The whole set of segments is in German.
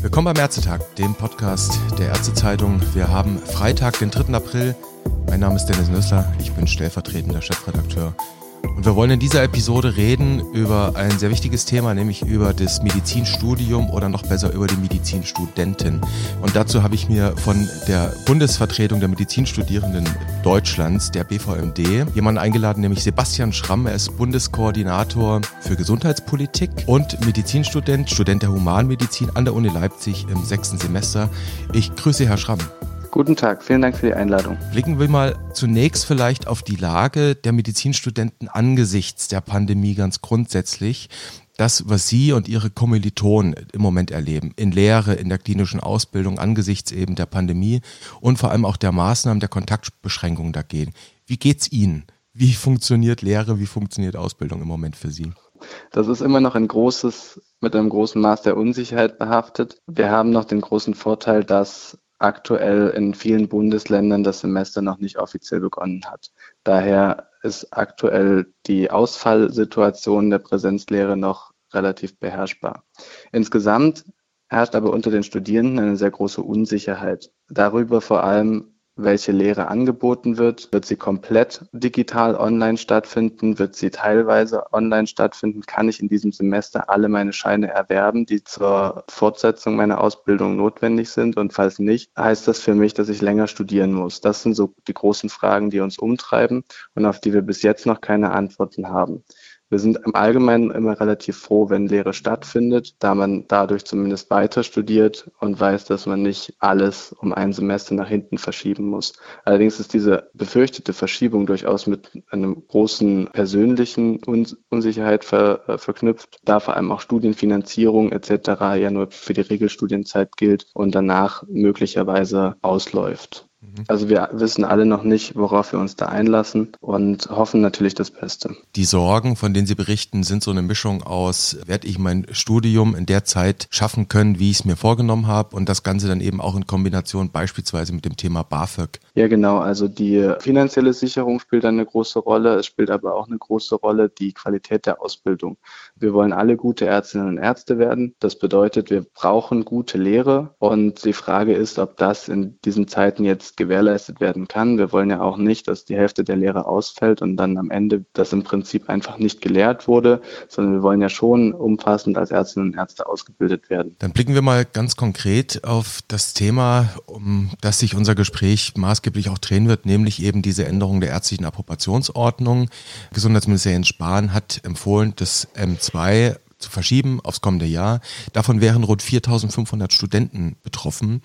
Willkommen beim Ärztetag, dem Podcast der Ärztezeitung. Wir haben Freitag, den 3. April. Mein Name ist Dennis Nüssler, ich bin stellvertretender Chefredakteur und wir wollen in dieser Episode reden über ein sehr wichtiges Thema, nämlich über das Medizinstudium oder noch besser über die Medizinstudentin. Und dazu habe ich mir von der Bundesvertretung der Medizinstudierenden Deutschlands, der BVMD, jemanden eingeladen, nämlich Sebastian Schramm. Er ist Bundeskoordinator für Gesundheitspolitik und Medizinstudent, Student der Humanmedizin an der Uni Leipzig im sechsten Semester. Ich grüße Herr Schramm. Guten Tag, vielen Dank für die Einladung. Blicken wir mal zunächst vielleicht auf die Lage der Medizinstudenten angesichts der Pandemie ganz grundsätzlich. Das, was Sie und Ihre Kommilitonen im Moment erleben, in Lehre, in der klinischen Ausbildung angesichts eben der Pandemie und vor allem auch der Maßnahmen der Kontaktbeschränkungen dagegen. Wie geht's Ihnen? Wie funktioniert Lehre? Wie funktioniert Ausbildung im Moment für Sie? Das ist immer noch ein großes, mit einem großen Maß der Unsicherheit behaftet. Wir haben noch den großen Vorteil, dass aktuell in vielen Bundesländern das Semester noch nicht offiziell begonnen hat. Daher ist aktuell die Ausfallsituation der Präsenzlehre noch relativ beherrschbar. Insgesamt herrscht aber unter den Studierenden eine sehr große Unsicherheit darüber vor allem, welche Lehre angeboten wird. Wird sie komplett digital online stattfinden? Wird sie teilweise online stattfinden? Kann ich in diesem Semester alle meine Scheine erwerben, die zur Fortsetzung meiner Ausbildung notwendig sind? Und falls nicht, heißt das für mich, dass ich länger studieren muss? Das sind so die großen Fragen, die uns umtreiben und auf die wir bis jetzt noch keine Antworten haben. Wir sind im Allgemeinen immer relativ froh, wenn Lehre stattfindet, da man dadurch zumindest weiter studiert und weiß, dass man nicht alles um ein Semester nach hinten verschieben muss. Allerdings ist diese befürchtete Verschiebung durchaus mit einer großen persönlichen Unsicherheit ver äh, verknüpft, da vor allem auch Studienfinanzierung etc. ja nur für die Regelstudienzeit gilt und danach möglicherweise ausläuft. Mhm. Also wir wissen alle noch nicht, worauf wir uns da einlassen und hoffen natürlich das Beste. Die Sorgen, von denen Sie berichten, sind so eine Mischung aus, werde ich mein Studium in der Zeit schaffen können, wie ich es mir vorgenommen habe und das Ganze dann eben auch in Kombination beispielsweise mit dem Thema BAföG. Ja genau, also die finanzielle Sicherung spielt eine große Rolle, es spielt aber auch eine große Rolle die Qualität der Ausbildung. Wir wollen alle gute Ärztinnen und Ärzte werden. Das bedeutet, wir brauchen gute Lehre und die Frage ist, ob das in diesen Zeiten jetzt gewährleistet werden kann. Wir wollen ja auch nicht, dass die Hälfte der Lehre ausfällt und dann am Ende das im Prinzip einfach nicht gelehrt wurde, sondern wir wollen ja schon umfassend als Ärztinnen und Ärzte ausgebildet werden. Dann blicken wir mal ganz konkret auf das Thema, um das sich unser Gespräch maßgeblich auch drehen wird, nämlich eben diese Änderung der ärztlichen Approbationsordnung. Gesundheitsminister Jens Spahn hat empfohlen, das M2 zu verschieben aufs kommende Jahr. Davon wären rund 4500 Studenten betroffen.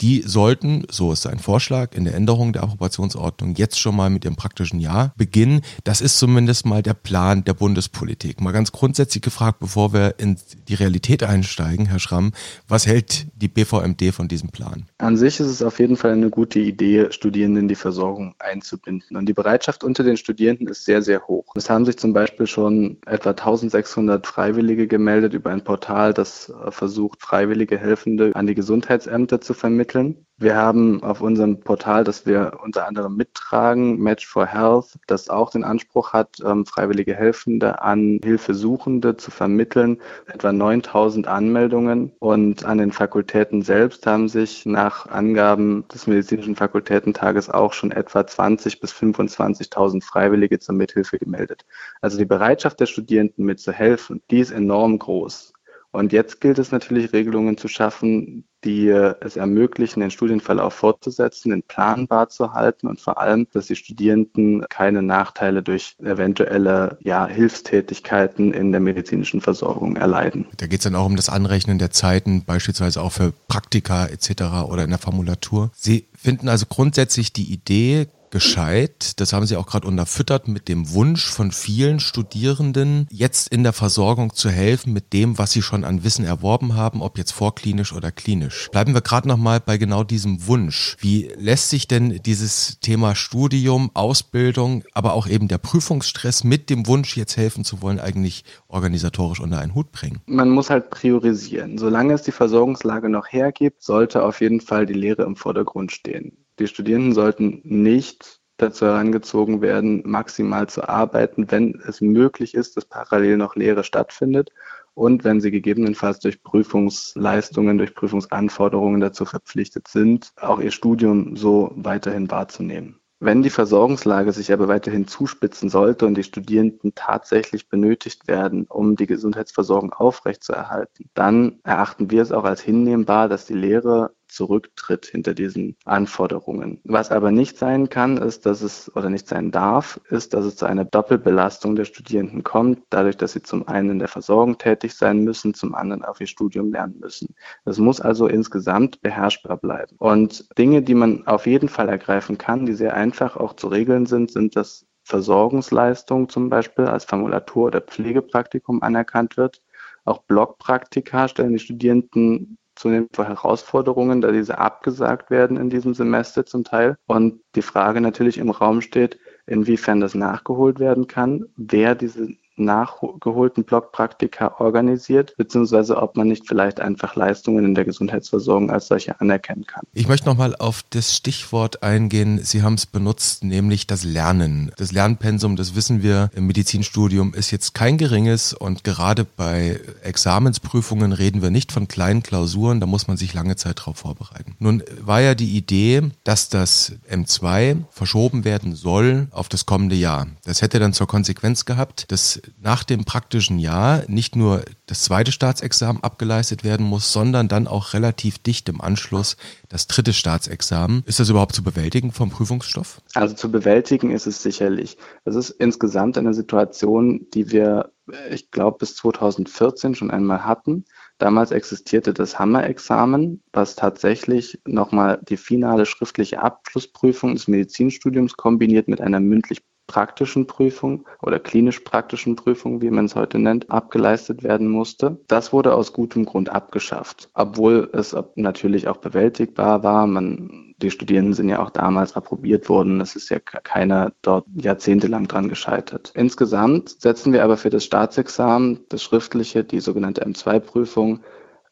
Die sollten, so ist sein Vorschlag, in der Änderung der Approbationsordnung jetzt schon mal mit dem praktischen Jahr beginnen. Das ist zumindest mal der Plan der Bundespolitik. Mal ganz grundsätzlich gefragt, bevor wir in die Realität einsteigen, Herr Schramm, was hält die BVMD von diesem Plan? An sich ist es auf jeden Fall eine gute Idee, Studierenden in die Versorgung einzubinden. Und die Bereitschaft unter den Studierenden ist sehr, sehr hoch. Es haben sich zum Beispiel schon etwa 1600 Freiwillige Freiwillige gemeldet über ein Portal, das äh, versucht, freiwillige Helfende an die Gesundheitsämter zu vermitteln. Wir haben auf unserem Portal, das wir unter anderem mittragen, Match for Health, das auch den Anspruch hat, ähm, freiwillige Helfende an Hilfesuchende zu vermitteln, etwa 9000 Anmeldungen. Und an den Fakultäten selbst haben sich nach Angaben des Medizinischen Fakultätentages auch schon etwa 20.000 bis 25.000 Freiwillige zur Mithilfe gemeldet. Also die Bereitschaft der Studierenden mitzuhelfen, die ist enorm groß. Und jetzt gilt es natürlich, Regelungen zu schaffen, die es ermöglichen, den Studienverlauf fortzusetzen, den planbar zu halten und vor allem, dass die Studierenden keine Nachteile durch eventuelle ja, Hilfstätigkeiten in der medizinischen Versorgung erleiden. Da geht es dann auch um das Anrechnen der Zeiten, beispielsweise auch für Praktika etc. oder in der Formulatur. Sie finden also grundsätzlich die Idee, gescheit. Das haben Sie auch gerade unterfüttert mit dem Wunsch von vielen Studierenden, jetzt in der Versorgung zu helfen mit dem, was sie schon an Wissen erworben haben, ob jetzt vorklinisch oder klinisch. Bleiben wir gerade nochmal bei genau diesem Wunsch. Wie lässt sich denn dieses Thema Studium, Ausbildung, aber auch eben der Prüfungsstress mit dem Wunsch, jetzt helfen zu wollen, eigentlich organisatorisch unter einen Hut bringen? Man muss halt priorisieren. Solange es die Versorgungslage noch hergibt, sollte auf jeden Fall die Lehre im Vordergrund stehen. Die Studierenden sollten nicht dazu herangezogen werden, maximal zu arbeiten, wenn es möglich ist, dass parallel noch Lehre stattfindet und wenn sie gegebenenfalls durch Prüfungsleistungen, durch Prüfungsanforderungen dazu verpflichtet sind, auch ihr Studium so weiterhin wahrzunehmen. Wenn die Versorgungslage sich aber weiterhin zuspitzen sollte und die Studierenden tatsächlich benötigt werden, um die Gesundheitsversorgung aufrechtzuerhalten, dann erachten wir es auch als hinnehmbar, dass die Lehre zurücktritt hinter diesen Anforderungen. Was aber nicht sein kann, ist, dass es oder nicht sein darf, ist, dass es zu einer Doppelbelastung der Studierenden kommt, dadurch, dass sie zum einen in der Versorgung tätig sein müssen, zum anderen auf ihr Studium lernen müssen. Das muss also insgesamt beherrschbar bleiben. Und Dinge, die man auf jeden Fall ergreifen kann, die sehr einfach auch zu regeln sind, sind dass Versorgungsleistung zum Beispiel als Formulatur oder Pflegepraktikum anerkannt wird. Auch Blockpraktika stellen die Studierenden zunehmend vor Herausforderungen, da diese abgesagt werden in diesem Semester zum Teil. Und die Frage natürlich im Raum steht, inwiefern das nachgeholt werden kann, wer diese nachgeholten Blockpraktika organisiert, beziehungsweise ob man nicht vielleicht einfach Leistungen in der Gesundheitsversorgung als solche anerkennen kann. Ich möchte nochmal auf das Stichwort eingehen. Sie haben es benutzt, nämlich das Lernen. Das Lernpensum, das wissen wir im Medizinstudium, ist jetzt kein geringes und gerade bei Examensprüfungen reden wir nicht von kleinen Klausuren, da muss man sich lange Zeit darauf vorbereiten. Nun war ja die Idee, dass das M2 verschoben werden soll auf das kommende Jahr. Das hätte dann zur Konsequenz gehabt, dass nach dem praktischen Jahr nicht nur das zweite Staatsexamen abgeleistet werden muss, sondern dann auch relativ dicht im Anschluss das dritte Staatsexamen. Ist das überhaupt zu bewältigen vom Prüfungsstoff? Also zu bewältigen ist es sicherlich. Das ist insgesamt eine Situation, die wir, ich glaube, bis 2014 schon einmal hatten. Damals existierte das Hammer-Examen, was tatsächlich nochmal die finale schriftliche Abschlussprüfung des Medizinstudiums kombiniert mit einer mündlich praktischen Prüfung oder klinisch-praktischen Prüfung, wie man es heute nennt, abgeleistet werden musste. Das wurde aus gutem Grund abgeschafft, obwohl es natürlich auch bewältigbar war. Man, die Studierenden sind ja auch damals approbiert worden. Es ist ja keiner dort jahrzehntelang dran gescheitert. Insgesamt setzen wir aber für das Staatsexamen, das schriftliche, die sogenannte M2-Prüfung,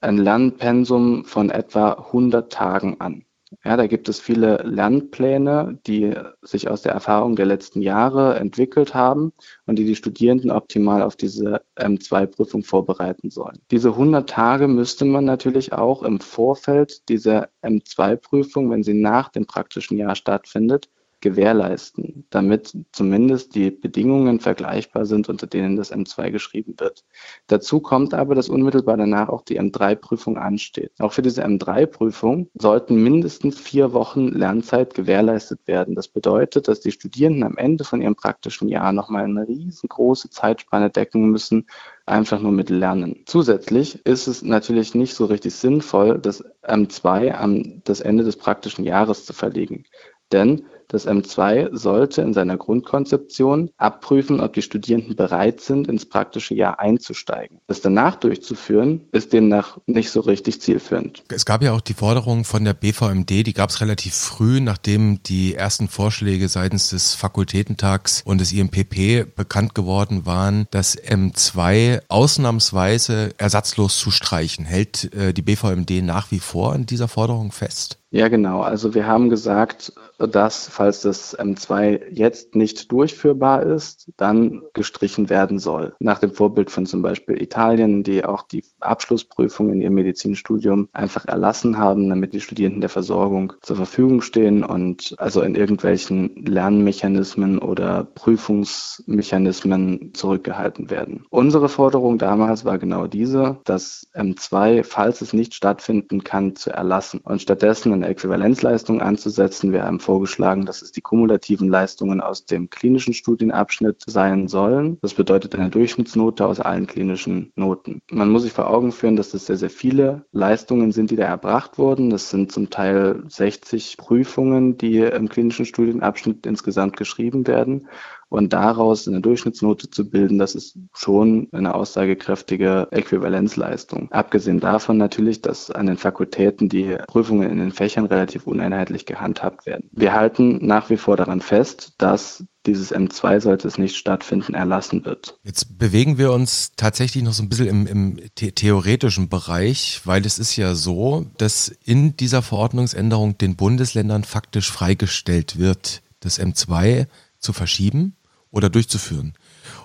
ein Lernpensum von etwa 100 Tagen an. Ja, da gibt es viele Lernpläne, die sich aus der Erfahrung der letzten Jahre entwickelt haben und die die Studierenden optimal auf diese M2-Prüfung vorbereiten sollen. Diese 100 Tage müsste man natürlich auch im Vorfeld dieser M2-Prüfung, wenn sie nach dem praktischen Jahr stattfindet, gewährleisten, damit zumindest die Bedingungen vergleichbar sind, unter denen das M2 geschrieben wird. Dazu kommt aber, dass unmittelbar danach auch die M3-Prüfung ansteht. Auch für diese M3-Prüfung sollten mindestens vier Wochen Lernzeit gewährleistet werden. Das bedeutet, dass die Studierenden am Ende von ihrem praktischen Jahr nochmal eine riesengroße Zeitspanne decken müssen, einfach nur mit Lernen. Zusätzlich ist es natürlich nicht so richtig sinnvoll, das M2 am das Ende des praktischen Jahres zu verlegen. Denn das M2 sollte in seiner Grundkonzeption abprüfen, ob die Studierenden bereit sind, ins praktische Jahr einzusteigen. Das danach durchzuführen, ist demnach nicht so richtig zielführend. Es gab ja auch die Forderung von der BVMD, die gab es relativ früh, nachdem die ersten Vorschläge seitens des Fakultätentags und des IMPP bekannt geworden waren, das M2 ausnahmsweise ersatzlos zu streichen. Hält äh, die BVMD nach wie vor an dieser Forderung fest? Ja, genau. Also wir haben gesagt, dass, falls das M2 jetzt nicht durchführbar ist, dann gestrichen werden soll. Nach dem Vorbild von zum Beispiel Italien, die auch die Abschlussprüfung in ihrem Medizinstudium einfach erlassen haben, damit die Studierenden der Versorgung zur Verfügung stehen und also in irgendwelchen Lernmechanismen oder Prüfungsmechanismen zurückgehalten werden. Unsere Forderung damals war genau diese, das M2, falls es nicht stattfinden kann, zu erlassen und stattdessen eine Äquivalenzleistung anzusetzen. Wir haben vorgeschlagen, dass es die kumulativen Leistungen aus dem klinischen Studienabschnitt sein sollen. Das bedeutet eine Durchschnittsnote aus allen klinischen Noten. Man muss sich vor Augen führen, dass das sehr, sehr viele Leistungen sind, die da erbracht wurden. Das sind zum Teil 60 Prüfungen, die im klinischen Studienabschnitt insgesamt geschrieben werden. Und daraus eine Durchschnittsnote zu bilden, das ist schon eine aussagekräftige Äquivalenzleistung. Abgesehen davon natürlich, dass an den Fakultäten die Prüfungen in den Fächern relativ uneinheitlich gehandhabt werden. Wir halten nach wie vor daran fest, dass dieses M2 sollte es nicht stattfinden, erlassen wird. Jetzt bewegen wir uns tatsächlich noch so ein bisschen im, im the theoretischen Bereich, weil es ist ja so, dass in dieser Verordnungsänderung den Bundesländern faktisch freigestellt wird, das M2 zu verschieben oder durchzuführen.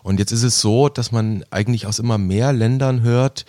Und jetzt ist es so, dass man eigentlich aus immer mehr Ländern hört,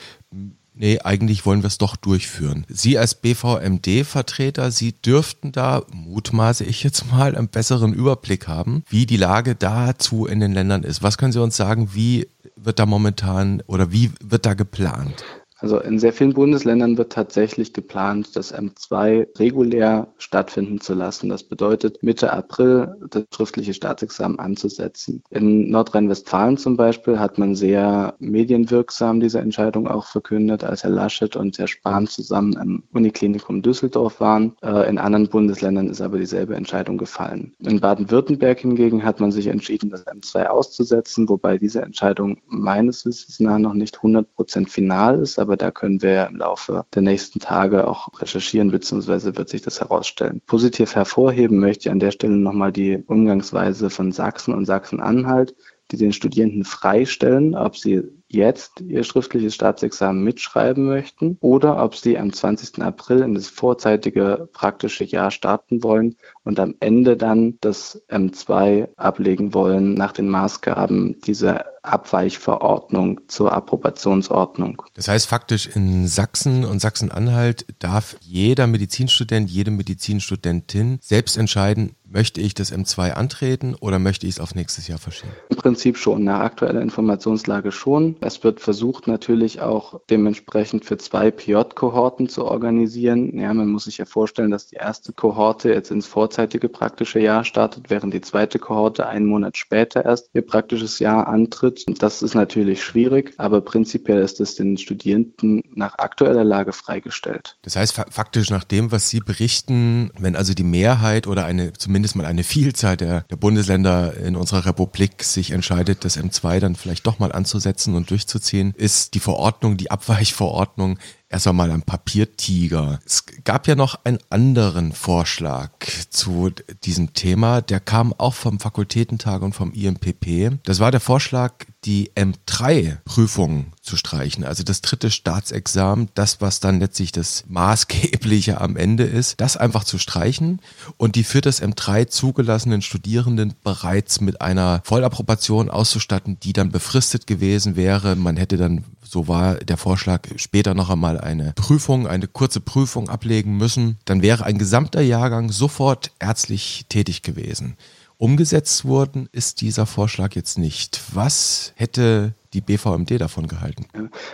nee, eigentlich wollen wir es doch durchführen. Sie als BVMD-Vertreter, Sie dürften da, mutmaße ich jetzt mal, einen besseren Überblick haben, wie die Lage dazu in den Ländern ist. Was können Sie uns sagen, wie wird da momentan oder wie wird da geplant? Also in sehr vielen Bundesländern wird tatsächlich geplant, das M2 regulär stattfinden zu lassen. Das bedeutet, Mitte April das schriftliche Staatsexamen anzusetzen. In Nordrhein-Westfalen zum Beispiel hat man sehr medienwirksam diese Entscheidung auch verkündet, als Herr Laschet und Herr Spahn zusammen im Uniklinikum Düsseldorf waren. Äh, in anderen Bundesländern ist aber dieselbe Entscheidung gefallen. In Baden-Württemberg hingegen hat man sich entschieden, das M2 auszusetzen, wobei diese Entscheidung meines Wissens nach noch nicht 100 Prozent final ist, aber da können wir im Laufe der nächsten Tage auch recherchieren, beziehungsweise wird sich das herausstellen. Positiv hervorheben möchte ich an der Stelle nochmal die Umgangsweise von Sachsen und Sachsen-Anhalt, die den Studierenden freistellen, ob sie jetzt ihr schriftliches Staatsexamen mitschreiben möchten oder ob sie am 20. April in das vorzeitige praktische Jahr starten wollen und am Ende dann das M2 ablegen wollen nach den Maßgaben dieser Abweichverordnung zur Approbationsordnung. Das heißt faktisch in Sachsen und Sachsen-Anhalt darf jeder Medizinstudent, jede Medizinstudentin selbst entscheiden, möchte ich das M2 antreten oder möchte ich es auf nächstes Jahr verschieben? Im Prinzip schon, nach aktueller Informationslage schon. Es wird versucht natürlich auch dementsprechend für zwei PJ-Kohorten zu organisieren. Ja, man muss sich ja vorstellen, dass die erste Kohorte jetzt ins vorzeitige praktische Jahr startet, während die zweite Kohorte einen Monat später erst ihr praktisches Jahr antritt. Das ist natürlich schwierig, aber prinzipiell ist es den Studierenden nach aktueller Lage freigestellt. Das heißt faktisch nach dem, was Sie berichten, wenn also die Mehrheit oder eine zumindest mal eine Vielzahl der, der Bundesländer in unserer Republik sich entscheidet, das M2 dann vielleicht doch mal anzusetzen und durchzuziehen, ist die Verordnung, die Abweichverordnung erst einmal ein Papiertiger. Es gab ja noch einen anderen Vorschlag zu diesem Thema, der kam auch vom Fakultätentag und vom IMPP. Das war der Vorschlag, die M3-Prüfung zu streichen, also das dritte Staatsexamen, das, was dann letztlich das Maßgebliche am Ende ist, das einfach zu streichen und die für das M3 zugelassenen Studierenden bereits mit einer Vollapprobation auszustatten, die dann befristet gewesen wäre. Man hätte dann so war der Vorschlag, später noch einmal eine Prüfung, eine kurze Prüfung ablegen müssen. Dann wäre ein gesamter Jahrgang sofort ärztlich tätig gewesen. Umgesetzt worden ist dieser Vorschlag jetzt nicht. Was hätte die BVMD davon gehalten?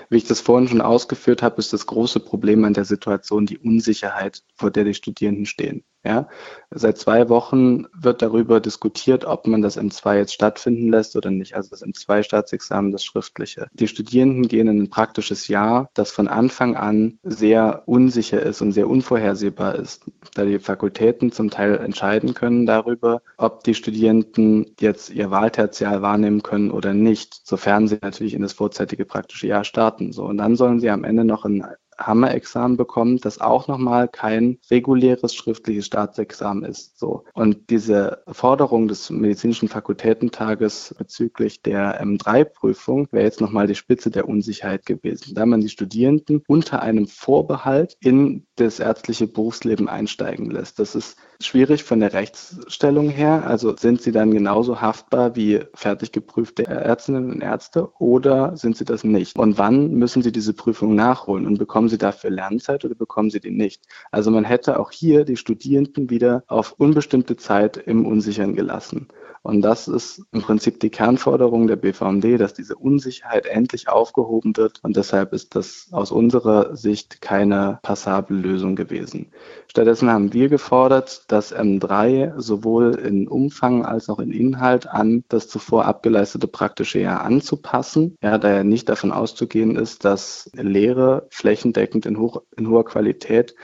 Wie ich das vorhin schon ausgeführt habe, ist das große Problem an der Situation die Unsicherheit, vor der die Studierenden stehen. Ja, seit zwei Wochen wird darüber diskutiert, ob man das M2 jetzt stattfinden lässt oder nicht. Also das M2-Staatsexamen, das schriftliche. Die Studierenden gehen in ein praktisches Jahr, das von Anfang an sehr unsicher ist und sehr unvorhersehbar ist, da die Fakultäten zum Teil entscheiden können darüber, ob die Studierenden jetzt ihr Wahltertial wahrnehmen können oder nicht, sofern sie natürlich in das vorzeitige praktische Jahr starten. So und dann sollen sie am Ende noch ein Hammer-Examen bekommt, das auch nochmal kein reguläres schriftliches Staatsexamen ist. So. Und diese Forderung des medizinischen Fakultätentages bezüglich der M3-Prüfung wäre jetzt nochmal die Spitze der Unsicherheit gewesen, da man die Studierenden unter einem Vorbehalt in das ärztliche Berufsleben einsteigen lässt. Das ist schwierig von der Rechtsstellung her. Also sind sie dann genauso haftbar wie fertig geprüfte Ärztinnen und Ärzte oder sind sie das nicht? Und wann müssen sie diese Prüfung nachholen und bekommen sie dafür Lernzeit oder bekommen sie die nicht? Also man hätte auch hier die Studierenden wieder auf unbestimmte Zeit im Unsichern gelassen. Und das ist im Prinzip die Kernforderung der BVMD, dass diese Unsicherheit endlich aufgehoben wird. Und deshalb ist das aus unserer Sicht keine passable Lösung gewesen. Stattdessen haben wir gefordert, dass M3 sowohl in Umfang als auch in Inhalt an das zuvor abgeleistete praktische Jahr anzupassen. Ja, da ja nicht davon auszugehen ist, dass Lehre flächendeckend in, hoch, in hoher Qualität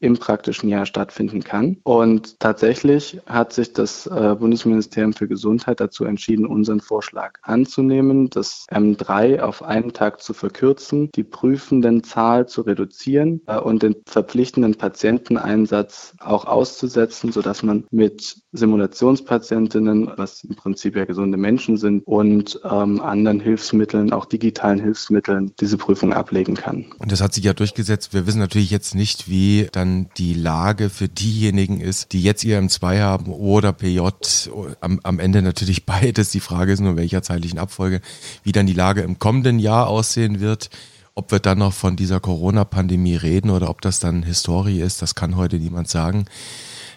im praktischen Jahr stattfinden kann. Und tatsächlich hat sich das äh, Bundesministerium für Gesundheit dazu entschieden, unseren Vorschlag anzunehmen, das M3 auf einen Tag zu verkürzen, die Prüfendenzahl zu reduzieren äh, und den verpflichtenden Patienteneinsatz auch auszusetzen, sodass man mit Simulationspatientinnen, was im Prinzip ja gesunde Menschen sind, und ähm, anderen Hilfsmitteln, auch digitalen Hilfsmitteln, diese Prüfung ablegen kann. Und das hat sich ja durchgesetzt. Wir wissen natürlich jetzt nicht, wie dann die Lage für diejenigen ist, die jetzt ihr M2 haben oder PJ. Am, am Ende natürlich beides. Die Frage ist nur, welcher zeitlichen Abfolge, wie dann die Lage im kommenden Jahr aussehen wird. Ob wir dann noch von dieser Corona-Pandemie reden oder ob das dann Historie ist, das kann heute niemand sagen.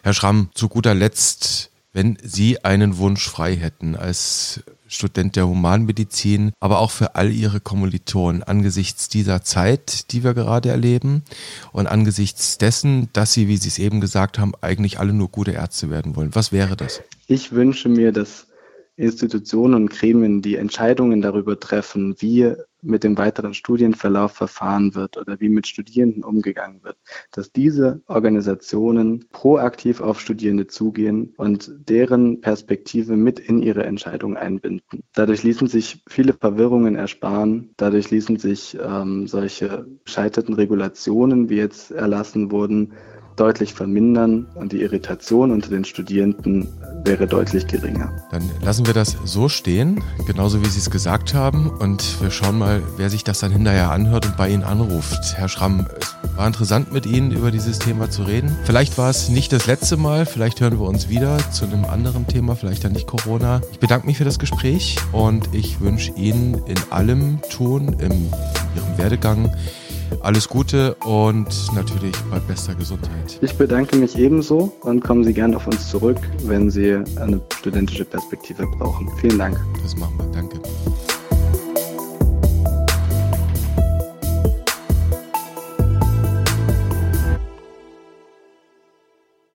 Herr Schramm, zu guter Letzt, wenn Sie einen Wunsch frei hätten als Student der Humanmedizin, aber auch für all Ihre Kommilitonen angesichts dieser Zeit, die wir gerade erleben und angesichts dessen, dass Sie, wie Sie es eben gesagt haben, eigentlich alle nur gute Ärzte werden wollen. Was wäre das? Ich wünsche mir, dass Institutionen und Gremien, die Entscheidungen darüber treffen, wie mit dem weiteren Studienverlauf verfahren wird oder wie mit Studierenden umgegangen wird, dass diese Organisationen proaktiv auf Studierende zugehen und deren Perspektive mit in ihre Entscheidung einbinden. Dadurch ließen sich viele Verwirrungen ersparen, dadurch ließen sich ähm, solche scheiterten Regulationen, wie jetzt erlassen wurden, deutlich vermindern und die Irritation unter den Studierenden wäre deutlich geringer. Dann lassen wir das so stehen, genauso wie Sie es gesagt haben und wir schauen mal, wer sich das dann hinterher anhört und bei Ihnen anruft. Herr Schramm, es war interessant mit Ihnen über dieses Thema zu reden. Vielleicht war es nicht das letzte Mal, vielleicht hören wir uns wieder zu einem anderen Thema, vielleicht dann nicht Corona. Ich bedanke mich für das Gespräch und ich wünsche Ihnen in allem Tun, in Ihrem Werdegang, alles Gute und natürlich bei bester Gesundheit. Ich bedanke mich ebenso und kommen Sie gerne auf uns zurück, wenn Sie eine studentische Perspektive brauchen. Vielen Dank. Das machen wir. Danke.